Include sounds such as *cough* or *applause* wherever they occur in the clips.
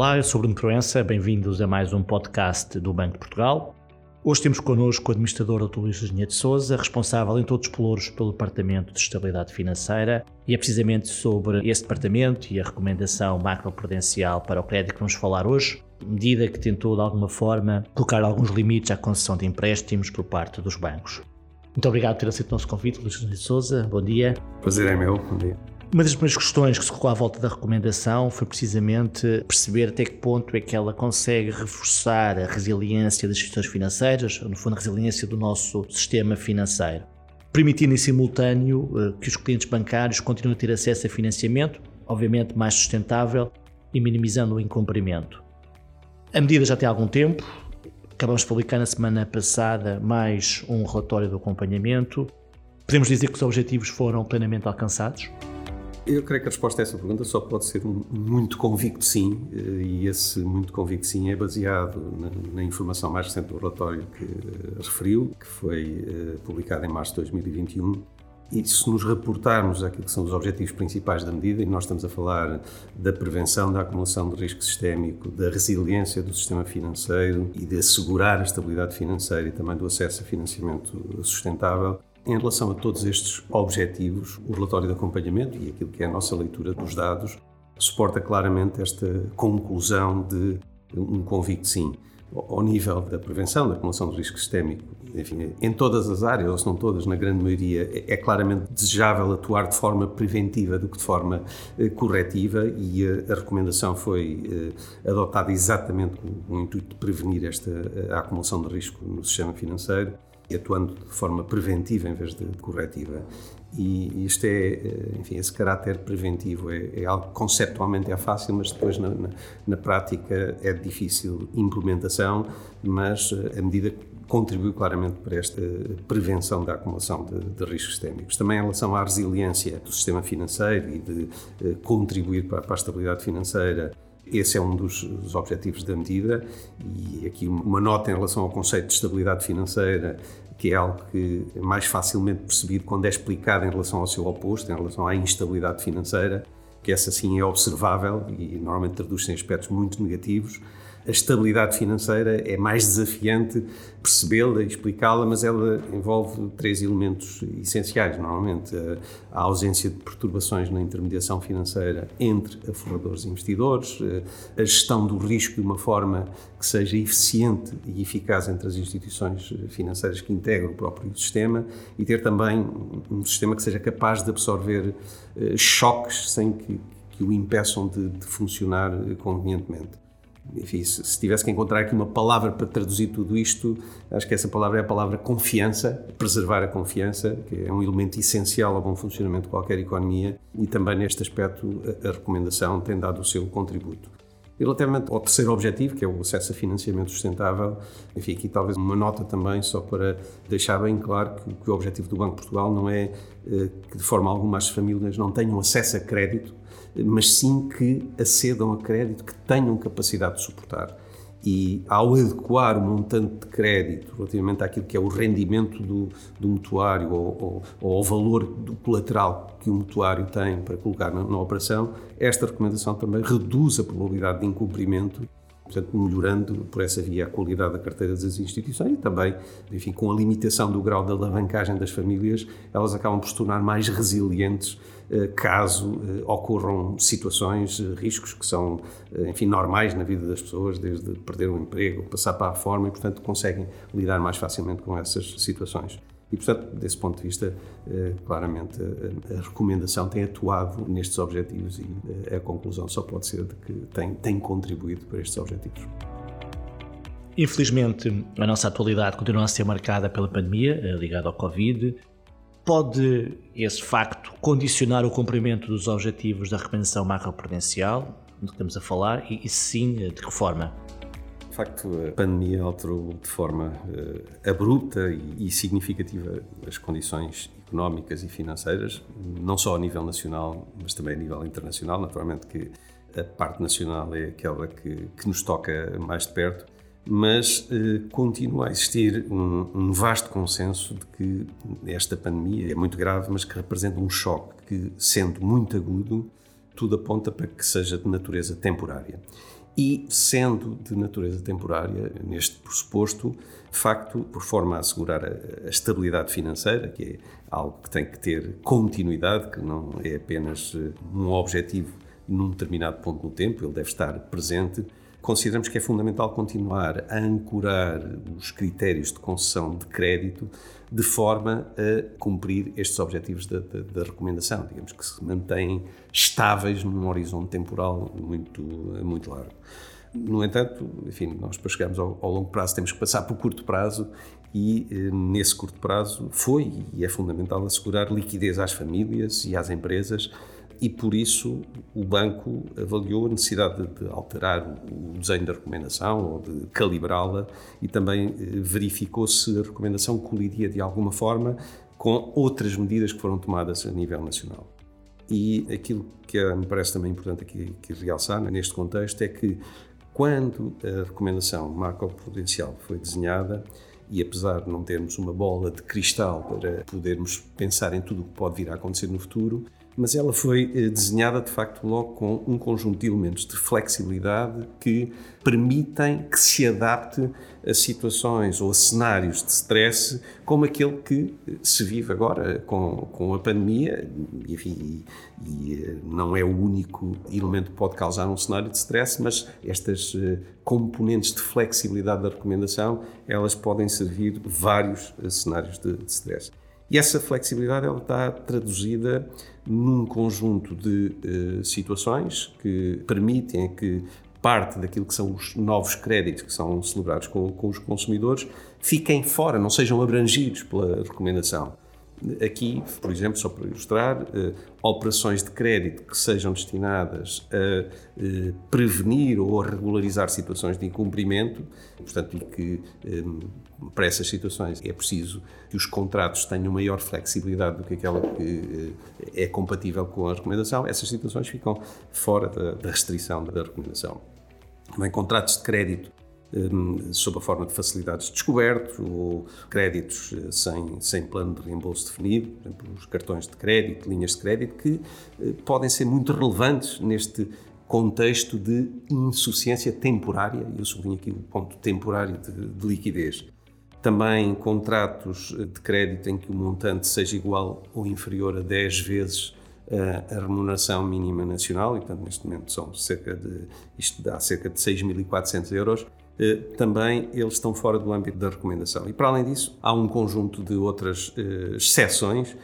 Olá, eu sou Bruno Proença, bem-vindos a mais um podcast do Banco de Portugal. Hoje temos connosco o administrador Dr. Luís Engenheiro de Souza, responsável em todos os pelouros pelo Departamento de Estabilidade Financeira, e é precisamente sobre esse departamento e a recomendação macroprudencial para o crédito que vamos falar hoje, medida que tentou de alguma forma colocar alguns limites à concessão de empréstimos por parte dos bancos. Muito obrigado por ter aceito o nosso convite, Luís Engenheiro de Souza. Bom dia. Prazer é meu. Bom dia. Uma das primeiras questões que se colocou à volta da recomendação foi precisamente perceber até que ponto é que ela consegue reforçar a resiliência das instituições financeiras, no fundo a resiliência do nosso sistema financeiro, permitindo em simultâneo eh, que os clientes bancários continuem a ter acesso a financiamento, obviamente mais sustentável e minimizando o incumprimento. A medida já tem algum tempo, acabamos de publicar na semana passada mais um relatório do acompanhamento. Podemos dizer que os objetivos foram plenamente alcançados? Eu creio que a resposta a essa pergunta só pode ser um muito convicto sim, eh, e esse muito convicto sim é baseado na, na informação mais recente do relatório que uh, referiu, que foi uh, publicado em março de 2021. E se nos reportarmos àquilo que são os objetivos principais da medida, e nós estamos a falar da prevenção da acumulação de risco sistémico, da resiliência do sistema financeiro e de assegurar a estabilidade financeira e também do acesso a financiamento sustentável, em relação a todos estes objetivos, o relatório de acompanhamento e aquilo que é a nossa leitura dos dados suporta claramente esta conclusão de um convicto sim. Ao nível da prevenção, da acumulação do risco sistémico, enfim, em todas as áreas, ou se não todas, na grande maioria, é, é claramente desejável atuar de forma preventiva do que de forma eh, corretiva e a, recomendação foi eh, adotada exatamente com o intuito de prevenir esta a acumulação de risco no sistema financeiro atuando de forma preventiva em vez de corretiva. E isto é, eh, enfim, esse caráter preventivo é, é algo que conceptualmente é fácil, mas depois na, na, na, prática é difícil implementação, mas eh, a medida contribuiu claramente para esta prevenção da acumulação de, de, riscos sistémicos. Também em relação à resiliência do sistema financeiro e de eh, contribuir para, para a estabilidade financeira, esse é um dos, objetivos da medida e aqui uma nota em relação ao conceito de estabilidade financeira, que é algo que é mais facilmente percebido quando é explicado em relação ao seu oposto, em relação à instabilidade financeira, que essa sim é observável e normalmente traduz-se em aspectos muito negativos a estabilidade financeira é mais desafiante percebê-la e explicá-la, mas ela envolve três elementos essenciais, normalmente. A ausência de perturbações na intermediação financeira entre fornadores e investidores, a gestão do risco de uma forma que seja eficiente e eficaz entre as instituições financeiras que integram o próprio sistema e ter também um sistema que seja capaz de absorver eh, choques sem que, que o impeçam de, de funcionar convenientemente enfim, se, se, tivesse que encontrar aqui uma palavra para traduzir tudo isto, acho que essa palavra é a palavra confiança, preservar a confiança, que é um elemento essencial ao bom funcionamento de qualquer economia, e também neste aspecto a recomendação tem dado o seu contributo. Relativamente ao terceiro objetivo, que é o acesso a financiamento sustentável, enfim, aqui talvez uma nota também, só para deixar bem claro que, que o objetivo do Banco de Portugal não é eh, que de forma alguma as famílias não tenham acesso a crédito, mas sim que acedam a crédito que tenham capacidade de suportar. E ao adequar o montante de crédito relativamente àquilo que é o rendimento do, do mutuário ou, ou, ao valor do colateral que o mutuário tem para colocar na, na operação, esta recomendação também reduz a probabilidade de incumprimento portanto, melhorando por essa via a qualidade da carteira das instituições e também, enfim, com a limitação do grau de alavancagem das famílias, elas acabam por se tornar mais resilientes eh, caso eh, ocorram situações, eh, riscos que são, enfim, normais na vida das pessoas, desde perder o emprego, passar para a reforma e, portanto, conseguem lidar mais facilmente com essas situações. E, portanto, desse ponto de vista, claramente a, recomendação tem atuado nestes objetivos e a conclusão só pode ser de que tem, tem contribuído para estes objetivos. Infelizmente, a nossa atualidade continua a ser marcada pela pandemia ligada ao Covid. Pode esse facto condicionar o cumprimento dos objetivos da recomendação macroprudencial, do que estamos a falar, e, e sim, de que forma? De facto, a pandemia alterou de forma uh, abrupta e, e, significativa as condições económicas e financeiras, não só a nível nacional, mas também a nível internacional. Naturalmente que a parte nacional é aquela que, que nos toca mais de perto, mas uh, continua a existir um, um, vasto consenso de que esta pandemia é muito grave, mas que representa um choque que, sendo muito agudo, tudo aponta para que seja de natureza temporária. E, sendo de natureza temporária, neste pressuposto, de facto, por forma a assegurar a, a, estabilidade financeira, que é algo que tem que ter continuidade, que não é apenas eh, um objetivo num determinado ponto no tempo, ele deve estar presente. Consideramos que é fundamental continuar a ancorar os critérios de concessão de crédito de forma a cumprir estes objetivos da, da, da recomendação, digamos que se mantêm estáveis num horizonte temporal muito, muito largo. No entanto, enfim, nós para chegarmos ao, ao, longo prazo temos que passar por curto prazo e eh, nesse curto prazo foi e é fundamental assegurar liquidez às famílias e às empresas e por isso o banco avaliou a necessidade de alterar o desenho da recomendação ou de calibrá-la e também eh, verificou se a recomendação colidia de alguma forma com outras medidas que foram tomadas a nível nacional. E aquilo que me parece também importante aqui, aqui realçar neste contexto é que quando a recomendação macroprudencial foi desenhada, e apesar de não termos uma bola de cristal para podermos pensar em tudo o que pode vir a acontecer no futuro, mas ela foi eh, desenhada de facto logo com um conjunto de elementos de flexibilidade que permitem que se adapte a situações ou a cenários de stress como aquele que eh, se vive agora com, com a pandemia, enfim, e, e eh, não é o único elemento que pode causar um cenário de stress, mas estas componentes de flexibilidade da recomendação, elas podem servir vários cenários de, de stress. E essa flexibilidade ela está traduzida num conjunto de uh, situações que permitem que parte daquilo que são os novos créditos que são celebrados com, com os consumidores fiquem fora, não sejam abrangidos pela recomendação. Aqui, por exemplo, só para ilustrar, eh, operações de crédito que sejam destinadas a eh, prevenir ou a regularizar situações de incumprimento, portanto, e que eh, para essas situações é preciso que os contratos tenham maior flexibilidade do que aquela que é compatível com a recomendação, essas situações ficam fora da, restrição da recomendação. Também contratos de crédito sob a forma de facilidades de descoberto ou créditos eh, sem, sem plano de reembolso definido, por exemplo, os cartões de crédito, linhas de crédito, que uh, podem ser muito relevantes neste contexto de insuficiência temporária, eu sublinho aqui o ponto temporário de, de liquidez. Também contratos de crédito em que o montante seja igual ou inferior a 10 vezes a remuneração mínima nacional, e portanto neste momento são cerca de, isto dá cerca de 6.400 euros, eh, também eles estão fora do âmbito da recomendação. E para além disso, há um conjunto de outras eh, exceções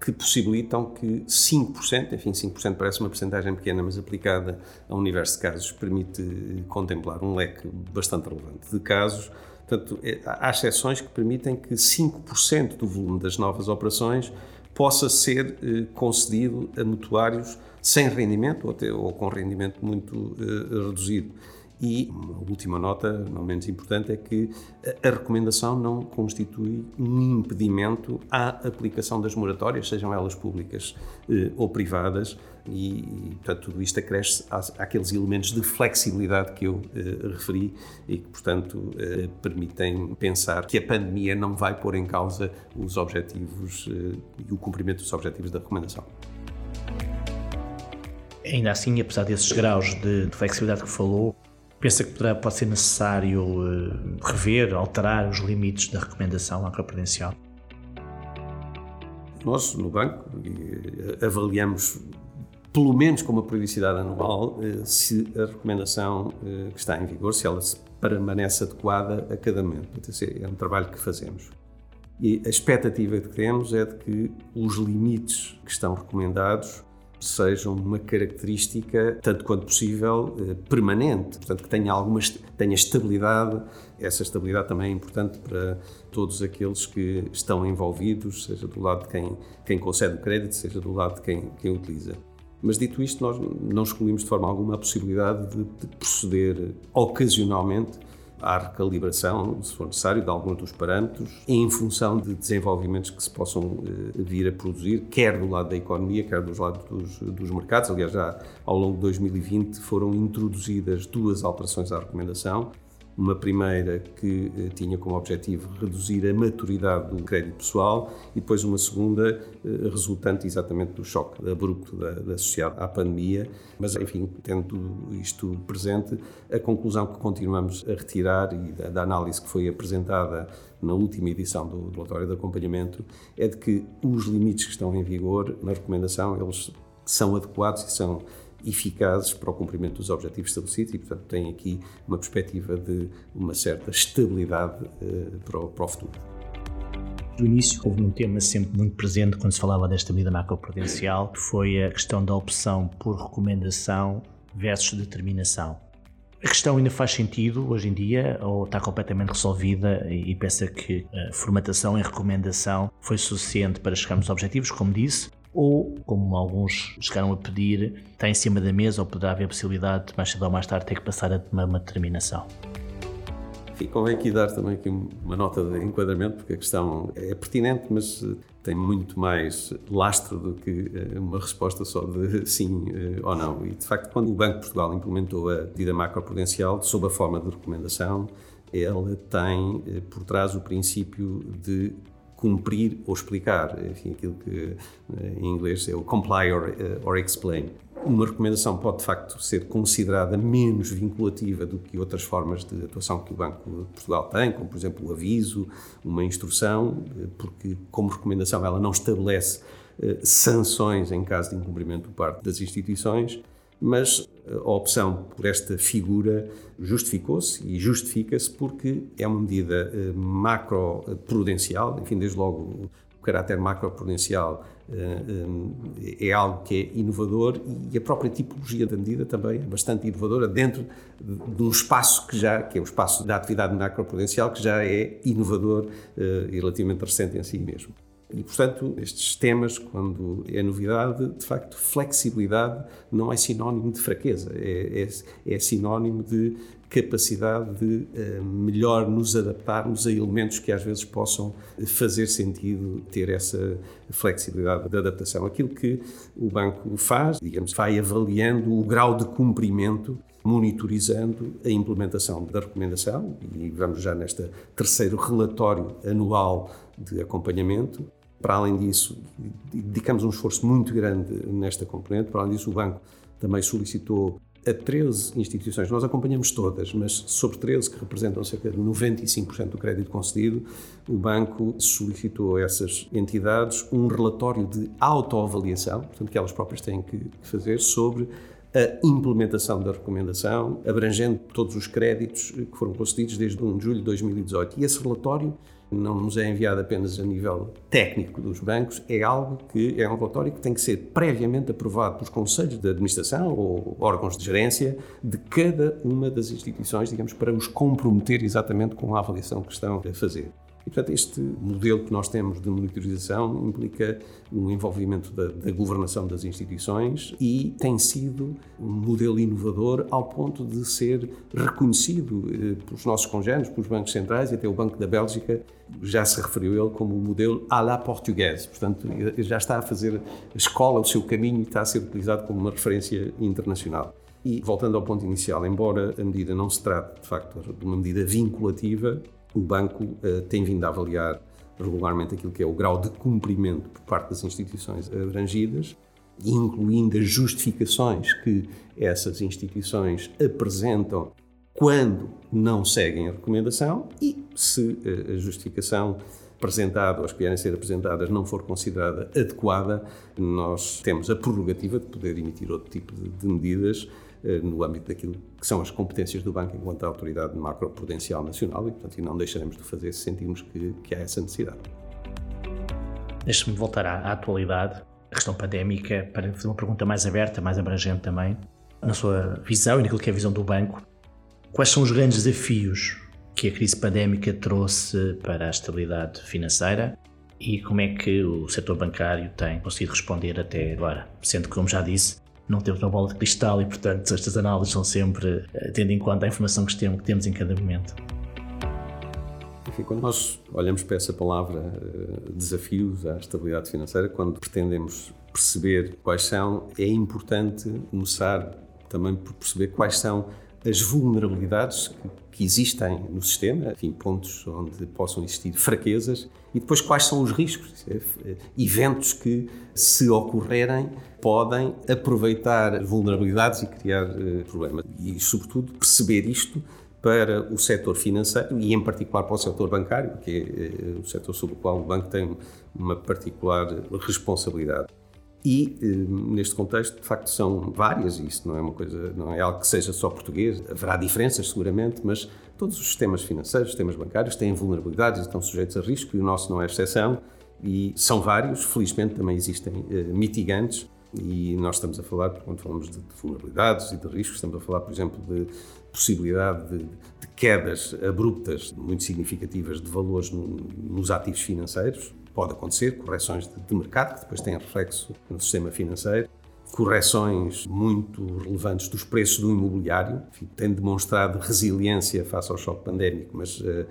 que possibilitam que 5%, enfim, 5% parece uma porcentagem pequena, mas aplicada a um universo de casos, permite eh, contemplar um leque bastante relevante de casos. Portanto, há exceções que permitem que 5% do volume das novas operações possa ser concedido a mutuários sem rendimento ou, ou com rendimento muito reduzido. E uma última nota, não menos importante, é que a recomendação não constitui um impedimento à aplicação das moratórias, sejam elas públicas eh, ou privadas, e, portanto, tudo isto acresce àqueles elementos de flexibilidade que eu eh, referi e que, portanto, eh, permitem pensar que a pandemia não vai pôr em causa os objetivos eh, e o cumprimento dos objetivos da recomendação. Ainda assim, apesar desses graus de, de flexibilidade que falou, Pensa que poderá, pode ser necessário uh, rever, alterar os limites da recomendação macroprudencial? Nós, no banco, eh, avaliamos pelo menos com uma periodicidade anual, eh, se a recomendação que está em vigor, se ela permanece adequada a cada momento. É um trabalho que fazemos. E a expectativa que temos é de que os limites que estão recomendados sejam uma característica, tanto quanto possível, eh, permanente, portanto que tenha alguma tenha estabilidade. Essa estabilidade também é importante para todos aqueles que estão envolvidos, seja do lado de quem, quem concede o crédito, seja do lado de quem, quem utiliza. Mas dito isto, nós não excluímos de forma alguma a possibilidade de, de proceder ocasionalmente à recalibração, se for necessário, de alguns dos parâmetros, em função de desenvolvimentos que se possam eh, vir a produzir, quer do lado da economia, quer dos lados dos, dos mercados. Aliás, já ao longo de 2020 foram introduzidas duas alterações à recomendação. Uma primeira que eh, tinha como objetivo reduzir a maturidade do crédito pessoal e depois uma segunda eh, resultante exatamente do choque abrupto da, da associado à pandemia. Mas, enfim, tendo isto presente, a conclusão que continuamos a retirar e da, da análise que foi apresentada na última edição do relatório de acompanhamento é de que os limites que estão em vigor na recomendação, eles são adequados e são eficazes para o cumprimento dos objetivos estabelecidos e, portanto, tem aqui uma perspectiva de uma certa estabilidade uh, para, o, para o futuro. Do início houve um tema sempre muito presente quando se falava desta medida macroprudencial, que foi a questão da opção por recomendação versus determinação. A questão ainda faz sentido hoje em dia ou está completamente resolvida e pensa que a formatação em recomendação foi suficiente para chegarmos aos objetivos, como disse, ou, como alguns chegaram a pedir, está em cima da mesa ou poderá haver a possibilidade de mais cedo ou mais tarde ter que passar a tomar uma determinação. Convém aqui dar também aqui uma nota de enquadramento, porque a questão é pertinente, mas eh, tem muito mais lastro do que eh, uma resposta só de *laughs* sim eh, ou não. E, de facto, quando o Banco de Portugal implementou a medida macroprudencial, sob a forma de recomendação, ela tem por trás o princípio de cumprir ou explicar, enfim, aquilo que eh, em inglês é o comply or, eh, or explain. Uma recomendação pode, de facto, ser considerada menos vinculativa do que outras formas de atuação que o Banco de Portugal tem, como, por exemplo, o aviso, uma instrução, eh, porque, como recomendação, ela não estabelece sanções em caso de incumprimento por parte das instituições, mas a opção por esta figura justificou-se e justifica-se porque é uma medida eh, macroprudencial, enfim, desde logo o caráter macroprudencial eh, eh, é algo que é inovador e a própria tipologia da medida também é bastante inovadora dentro de um espaço que já, que é o espaço da atividade macroprudencial, que já é inovador e relativamente recente em si mesmo. E, portanto, estes temas, quando é novidade, de facto, flexibilidade não é sinónimo de fraqueza, é, é, é sinónimo de capacidade de uh, melhor nos adaptarmos a elementos que às vezes possam fazer sentido ter essa flexibilidade de adaptação. Aquilo que o banco faz, digamos, vai avaliando o grau de cumprimento monitorizando a implementação da recomendação e vamos já neste terceiro relatório anual de acompanhamento para além disso, dedicamos um esforço muito grande nesta componente. Para além disso, o banco também solicitou a 13 instituições, nós acompanhamos todas, mas sobre 13 que representam cerca de 95% do crédito concedido, o banco solicitou a essas entidades um relatório de autoavaliação, portanto que elas próprias têm que fazer sobre a implementação da recomendação, abrangendo todos os créditos que foram concedidos desde 1 de julho de 2018. E esse relatório não nos é enviado apenas a nível técnico dos bancos, é algo que é um relatório que tem que ser previamente aprovado pelos conselhos de administração ou órgãos de gerência de cada uma das instituições, digamos, para os comprometer exatamente com a avaliação que estão a fazer. E, portanto, este modelo que nós temos de monitorização implica um envolvimento da, da, governação das instituições e tem sido um modelo inovador ao ponto de ser reconhecido eh, pelos nossos congêneres, pelos bancos centrais e até o Banco da Bélgica já se referiu ele como o modelo à la portuguesa. Portanto, já está a fazer a escola, o seu caminho e está a ser utilizado como uma referência internacional. E voltando ao ponto inicial, embora a medida não se trate de facto de uma medida vinculativa, o banco uh, tem vindo a avaliar regularmente aquilo que é o grau de cumprimento por parte das instituições abrangidas, incluindo as justificações que essas instituições apresentam quando não seguem a recomendação e se eh, a justificação apresentada ou as que vierem a ser apresentadas não for considerada adequada, nós temos a prerrogativa de poder emitir outro tipo de, medidas no âmbito daquilo que são as competências do banco enquanto autoridade macroprudencial nacional e, portanto, não deixaremos de fazer se sentirmos que, que há essa necessidade. Deixe-me voltar à, à atualidade, a questão pandémica, para fazer uma pergunta mais aberta, mais abrangente também. Na sua visão e naquilo que é a visão do banco, quais são os grandes desafios que a crise pandémica trouxe para a estabilidade financeira e como é que o setor bancário tem conseguido responder até agora? Sendo que, como já disse, não temos uma bola de cristal e, portanto, estas análises são sempre eh, tendo em conta a informação que temos em cada momento. Enfim, quando nós olhamos para essa palavra eh, desafios à estabilidade financeira, quando pretendemos perceber quais são, é importante começar também por perceber quais são as vulnerabilidades que, que existem no sistema, enfim, pontos onde possam existir fraquezas, e depois quais são os riscos, é, eventos que, se ocorrerem, podem aproveitar vulnerabilidades e criar uh, problemas. E, sobretudo, perceber isto para o setor financeiro e, em particular, para o setor bancário, que é uh, o setor sobre o qual o banco tem uma particular responsabilidade. E eh, neste contexto, de facto, são várias, e isso não é uma coisa, não é algo que seja só português, haverá diferenças seguramente, mas todos os sistemas financeiros, os sistemas bancários têm vulnerabilidades e estão sujeitos a risco, e o nosso não é exceção, e são vários, felizmente também existem eh, mitigantes, e nós estamos a falar, quando falamos de, de vulnerabilidades e de riscos, estamos a falar, por exemplo, de possibilidade de, de quedas abruptas muito significativas de valores no, nos ativos financeiros, pode acontecer, correções de, de mercado, que depois têm reflexo no sistema financeiro, correções muito relevantes dos preços do imobiliário, enfim, tem demonstrado resiliência face ao choque pandémico, mas uh,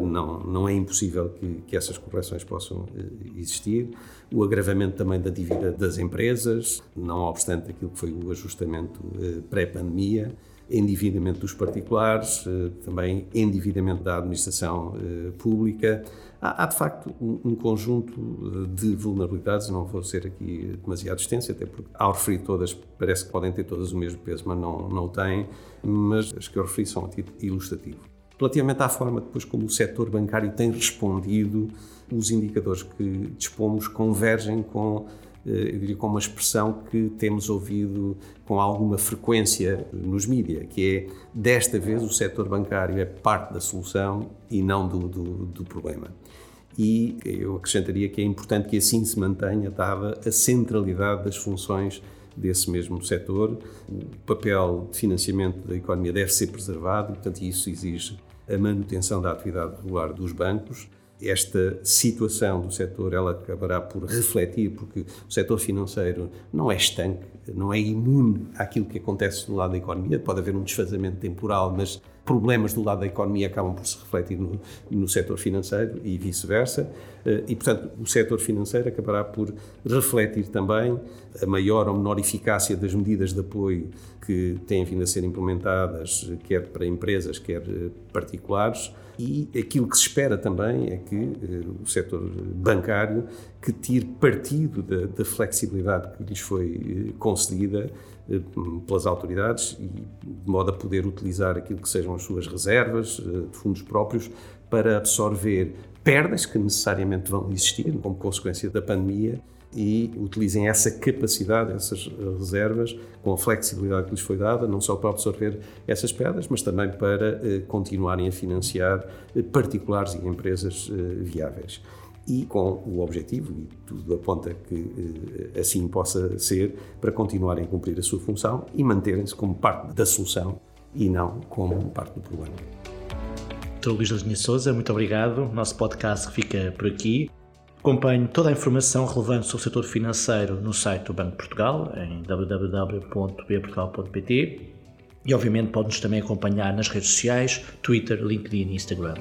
não, não é impossível que, que essas correções possam uh, existir. O agravamento também da dívida das empresas, não obstante aquilo que foi o ajustamento uh, pré-pandemia endividamento dos particulares, também endividamento da administração pública, Há, há de facto um, um, conjunto eh, de vulnerabilidades, não vou ser aqui demasiado extenso, até porque ao referir todas, parece que podem ter todas o mesmo peso, mas não, não têm, mas as que eu referi são a título ilustrativo. Relativamente à forma depois como o setor bancário tem respondido, os indicadores que dispomos convergem com eu diria com uma expressão que temos ouvido com alguma frequência nos mídias, que é desta vez o setor bancário é parte da solução e não do, do, do problema e eu acrescentaria que é importante que assim se mantenha dada a centralidade das funções desse mesmo setor. O papel de financiamento da economia deve ser preservado, portanto, isso exige a manutenção da atividade regular dos bancos. Esta situação do setor ela acabará por refletir, porque o setor financeiro não é estanque, não é imune àquilo que acontece do lado da economia. Pode haver um desfazamento temporal, mas problemas do lado da economia acabam por se refletir no, no setor financeiro e vice-versa. Eh, e, portanto, o setor financeiro acabará por refletir também a maior ou menor eficácia das medidas de apoio que têm vindo a ser implementadas, quer para empresas, quer eh, particulares. E aquilo que se espera também é que eh, o setor bancário que tire partido da, da flexibilidade que lhes foi concedida eh, pelas autoridades e de modo a poder utilizar aquilo que sejam as suas reservas eh, de fundos próprios para absorver perdas que necessariamente vão existir como consequência da pandemia e utilizem essa capacidade, essas reservas, com a flexibilidade que lhes foi dada, não só para absorver essas perdas, mas também para eh, continuarem a financiar particulares e empresas viáveis e com o objetivo, e tudo aponta que eh, assim possa ser, para continuarem a cumprir a sua função e manterem-se como parte da solução e não como parte do problema. Dr. Luís Linha Souza, muito obrigado. Nosso podcast fica por aqui. Acompanhe toda a informação relevante sobre o setor financeiro no site do Banco de Portugal, em www.bportugal.pt e obviamente pode-nos também acompanhar nas redes sociais, Twitter, LinkedIn e Instagram.